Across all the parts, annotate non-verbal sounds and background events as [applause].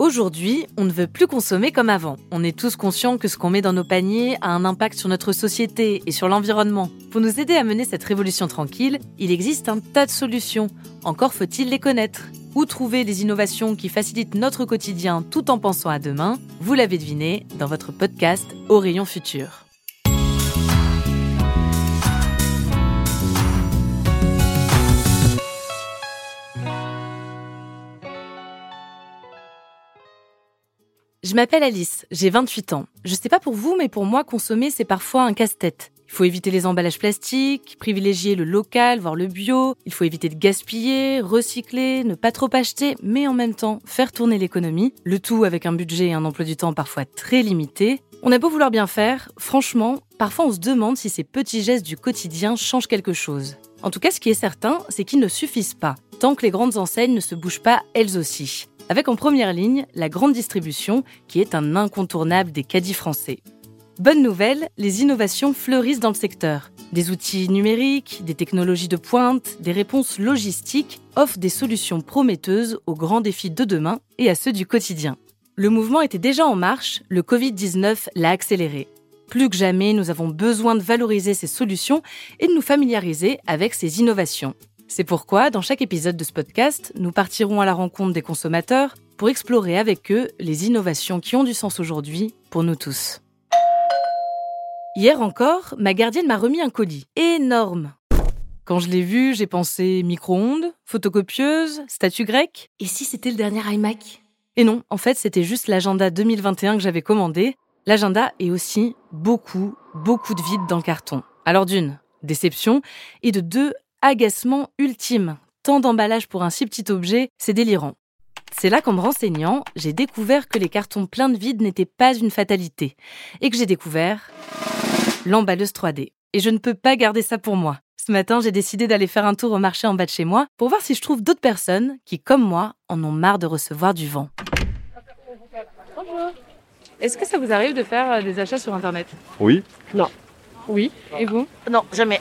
Aujourd'hui, on ne veut plus consommer comme avant. On est tous conscients que ce qu'on met dans nos paniers a un impact sur notre société et sur l'environnement. Pour nous aider à mener cette révolution tranquille, il existe un tas de solutions. Encore faut-il les connaître. Où trouver les innovations qui facilitent notre quotidien tout en pensant à demain Vous l'avez deviné dans votre podcast Au rayon futur. Je m'appelle Alice, j'ai 28 ans. Je sais pas pour vous, mais pour moi, consommer, c'est parfois un casse-tête. Il faut éviter les emballages plastiques, privilégier le local, voire le bio. Il faut éviter de gaspiller, recycler, ne pas trop acheter, mais en même temps faire tourner l'économie. Le tout avec un budget et un emploi du temps parfois très limité. On a beau vouloir bien faire, franchement, parfois on se demande si ces petits gestes du quotidien changent quelque chose. En tout cas, ce qui est certain, c'est qu'ils ne suffisent pas, tant que les grandes enseignes ne se bougent pas elles aussi avec en première ligne la grande distribution, qui est un incontournable des caddies français. Bonne nouvelle, les innovations fleurissent dans le secteur. Des outils numériques, des technologies de pointe, des réponses logistiques offrent des solutions prometteuses aux grands défis de demain et à ceux du quotidien. Le mouvement était déjà en marche, le Covid-19 l'a accéléré. Plus que jamais, nous avons besoin de valoriser ces solutions et de nous familiariser avec ces innovations. C'est pourquoi, dans chaque épisode de ce podcast, nous partirons à la rencontre des consommateurs pour explorer avec eux les innovations qui ont du sens aujourd'hui pour nous tous. Hier encore, ma gardienne m'a remis un colis énorme. Quand je l'ai vu, j'ai pensé micro-ondes, photocopieuse, statue grecque. Et si c'était le dernier iMac? Et non, en fait, c'était juste l'agenda 2021 que j'avais commandé. L'agenda est aussi beaucoup, beaucoup de vide dans le carton. Alors d'une, déception, et de deux, agacement ultime. Tant d'emballage pour un si petit objet, c'est délirant. C'est là qu'en me renseignant, j'ai découvert que les cartons pleins de vide n'étaient pas une fatalité. Et que j'ai découvert l'emballeuse 3D. Et je ne peux pas garder ça pour moi. Ce matin, j'ai décidé d'aller faire un tour au marché en bas de chez moi pour voir si je trouve d'autres personnes qui, comme moi, en ont marre de recevoir du vent. Bonjour. Est-ce que ça vous arrive de faire euh, des achats sur Internet? Oui. Non. Oui. Et vous? Non, jamais.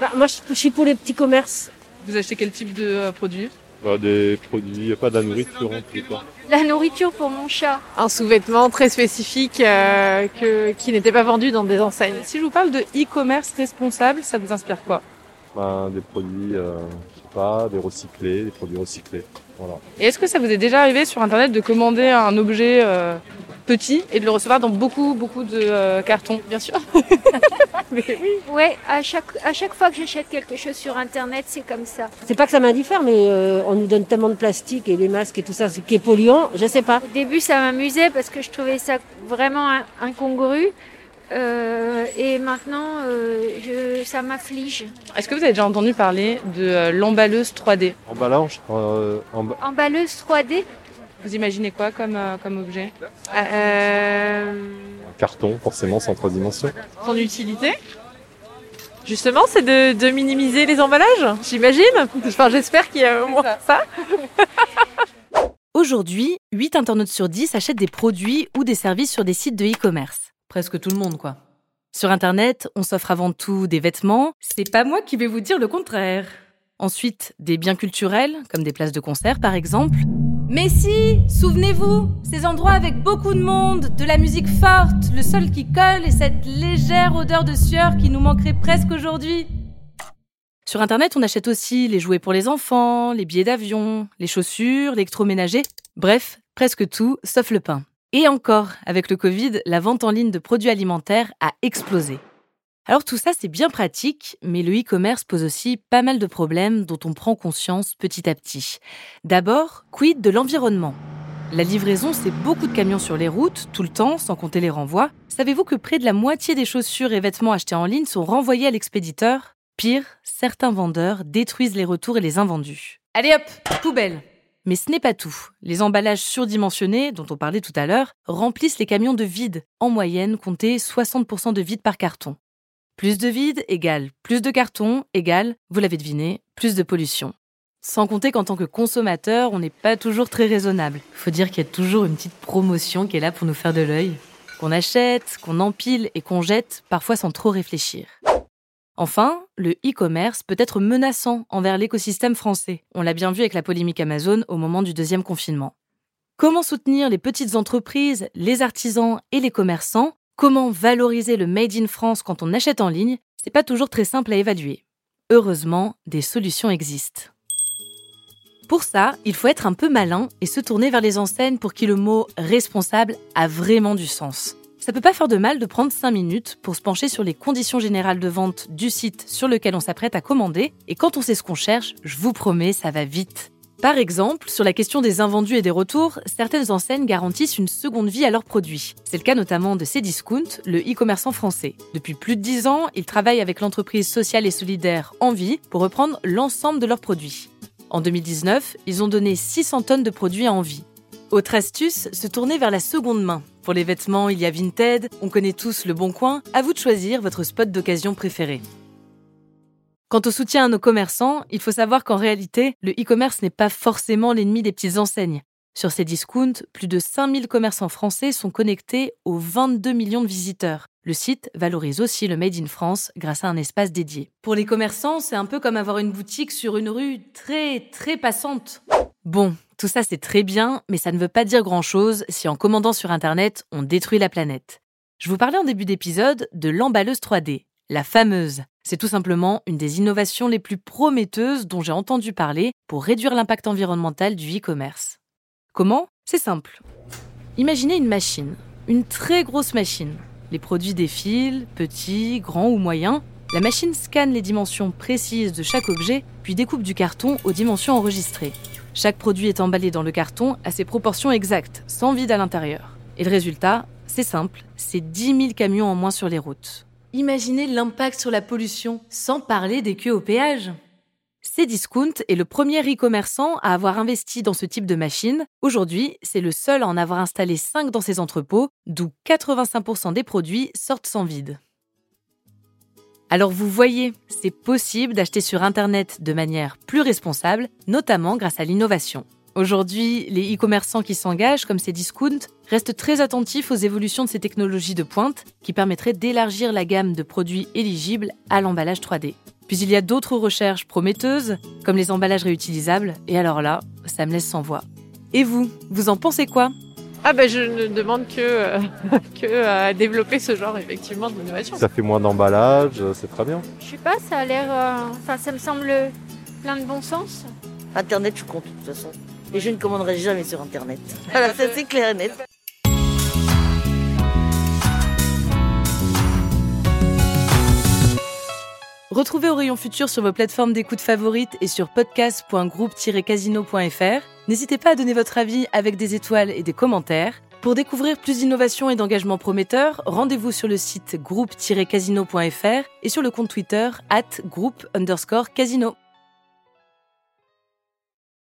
Bah, moi, je suis pour les petits commerces. Vous achetez quel type de euh, produits Bah, des produits, pas de la nourriture en plus. Quoi. La nourriture pour mon chat. Un sous-vêtement très spécifique euh, que, qui n'était pas vendu dans des enseignes. Si je vous parle de e-commerce responsable, ça vous inspire quoi Bah, des produits, euh, je sais pas, des recyclés, des produits recyclés. Voilà. Et est-ce que ça vous est déjà arrivé sur Internet de commander un objet euh, petit et de le recevoir dans beaucoup, beaucoup de euh, cartons? Bien sûr. [laughs] Mais oui. Ouais, à chaque, à chaque fois que j'achète quelque chose sur Internet, c'est comme ça. C'est pas que ça m'indiffère, mais euh, on nous donne tellement de plastique et les masques et tout ça, ce qui est polluant, je sais pas. Au début, ça m'amusait parce que je trouvais ça vraiment in- incongru. Euh, et maintenant, euh, je, ça m'afflige. Est-ce que vous avez déjà entendu parler de euh, l'emballeuse 3D Emballage, euh, emba- Emballeuse 3D Vous imaginez quoi comme, euh, comme objet euh, carton, forcément, sans trois dimensions. Son utilité Justement, c'est de, de minimiser les emballages, j'imagine. Enfin, j'espère qu'il y a au moins ça. [laughs] Aujourd'hui, 8 internautes sur 10 achètent des produits ou des services sur des sites de e-commerce. Presque tout le monde, quoi. Sur Internet, on s'offre avant tout des vêtements. C'est pas moi qui vais vous dire le contraire. Ensuite, des biens culturels, comme des places de concert par exemple. Mais si, souvenez-vous, ces endroits avec beaucoup de monde, de la musique forte, le sol qui colle et cette légère odeur de sueur qui nous manquerait presque aujourd'hui. Sur Internet, on achète aussi les jouets pour les enfants, les billets d'avion, les chaussures, l'électroménager, bref, presque tout, sauf le pain. Et encore, avec le Covid, la vente en ligne de produits alimentaires a explosé. Alors tout ça, c'est bien pratique, mais le e-commerce pose aussi pas mal de problèmes dont on prend conscience petit à petit. D'abord, quid de l'environnement? La livraison, c'est beaucoup de camions sur les routes, tout le temps, sans compter les renvois. Savez-vous que près de la moitié des chaussures et vêtements achetés en ligne sont renvoyés à l'expéditeur? Pire, certains vendeurs détruisent les retours et les invendus. Allez hop, poubelle mais ce n'est pas tout. Les emballages surdimensionnés, dont on parlait tout à l'heure, remplissent les camions de vide. En moyenne, comptez 60% de vide par carton. Plus de vide égale plus de carton égale, vous l'avez deviné, plus de pollution. Sans compter qu'en tant que consommateur, on n'est pas toujours très raisonnable. Il faut dire qu'il y a toujours une petite promotion qui est là pour nous faire de l'œil. Qu'on achète, qu'on empile et qu'on jette, parfois sans trop réfléchir. Enfin, le e-commerce peut être menaçant envers l'écosystème français. On l'a bien vu avec la polémique Amazon au moment du deuxième confinement. Comment soutenir les petites entreprises, les artisans et les commerçants Comment valoriser le Made in France quand on achète en ligne C'est pas toujours très simple à évaluer. Heureusement, des solutions existent. Pour ça, il faut être un peu malin et se tourner vers les enseignes pour qui le mot responsable a vraiment du sens. Ça peut pas faire de mal de prendre 5 minutes pour se pencher sur les conditions générales de vente du site sur lequel on s'apprête à commander, et quand on sait ce qu'on cherche, je vous promets, ça va vite. Par exemple, sur la question des invendus et des retours, certaines enseignes garantissent une seconde vie à leurs produits. C'est le cas notamment de Cdiscount, le e-commerçant français. Depuis plus de 10 ans, ils travaillent avec l'entreprise sociale et solidaire Envie pour reprendre l'ensemble de leurs produits. En 2019, ils ont donné 600 tonnes de produits à Envie. Autre astuce, se tourner vers la seconde main. Pour les vêtements, il y a Vinted, on connaît tous le Bon Coin, à vous de choisir votre spot d'occasion préféré. Quant au soutien à nos commerçants, il faut savoir qu'en réalité, le e-commerce n'est pas forcément l'ennemi des petites enseignes. Sur ces discounts, plus de 5000 commerçants français sont connectés aux 22 millions de visiteurs. Le site valorise aussi le Made in France grâce à un espace dédié. Pour les commerçants, c'est un peu comme avoir une boutique sur une rue très très passante. Bon, tout ça c'est très bien, mais ça ne veut pas dire grand-chose si en commandant sur Internet, on détruit la planète. Je vous parlais en début d'épisode de l'emballeuse 3D, la fameuse. C'est tout simplement une des innovations les plus prometteuses dont j'ai entendu parler pour réduire l'impact environnemental du e-commerce. Comment? C'est simple. Imaginez une machine, une très grosse machine. Les produits défilent, petits, grands ou moyens. La machine scanne les dimensions précises de chaque objet, puis découpe du carton aux dimensions enregistrées. Chaque produit est emballé dans le carton à ses proportions exactes, sans vide à l'intérieur. Et le résultat, c'est simple, c'est 10 000 camions en moins sur les routes. Imaginez l'impact sur la pollution, sans parler des queues au péage. Cdiscount est le premier e-commerçant à avoir investi dans ce type de machine. Aujourd'hui, c'est le seul à en avoir installé 5 dans ses entrepôts, d'où 85% des produits sortent sans vide. Alors vous voyez, c'est possible d'acheter sur Internet de manière plus responsable, notamment grâce à l'innovation. Aujourd'hui, les e-commerçants qui s'engagent, comme ces discounts, restent très attentifs aux évolutions de ces technologies de pointe qui permettraient d'élargir la gamme de produits éligibles à l'emballage 3D. Puis il y a d'autres recherches prometteuses, comme les emballages réutilisables, et alors là, ça me laisse sans voix. Et vous, vous en pensez quoi? Ah ben je ne demande que, euh, [laughs] que à développer ce genre effectivement d'innovation. Ça fait moins d'emballage, euh, c'est très bien. Je sais pas, ça a l'air. euh, Enfin, ça me semble plein de bon sens. Internet, je compte de toute façon. Et je ne commanderai jamais sur Internet. [laughs] Voilà, ça c'est clair et net. Retrouvez au rayon futur sur vos plateformes d'écoute favorites et sur podcast.groupe-casino.fr. N'hésitez pas à donner votre avis avec des étoiles et des commentaires. Pour découvrir plus d'innovation et d'engagement prometteurs, rendez-vous sur le site groupe-casino.fr et sur le compte Twitter at groupe underscore casino.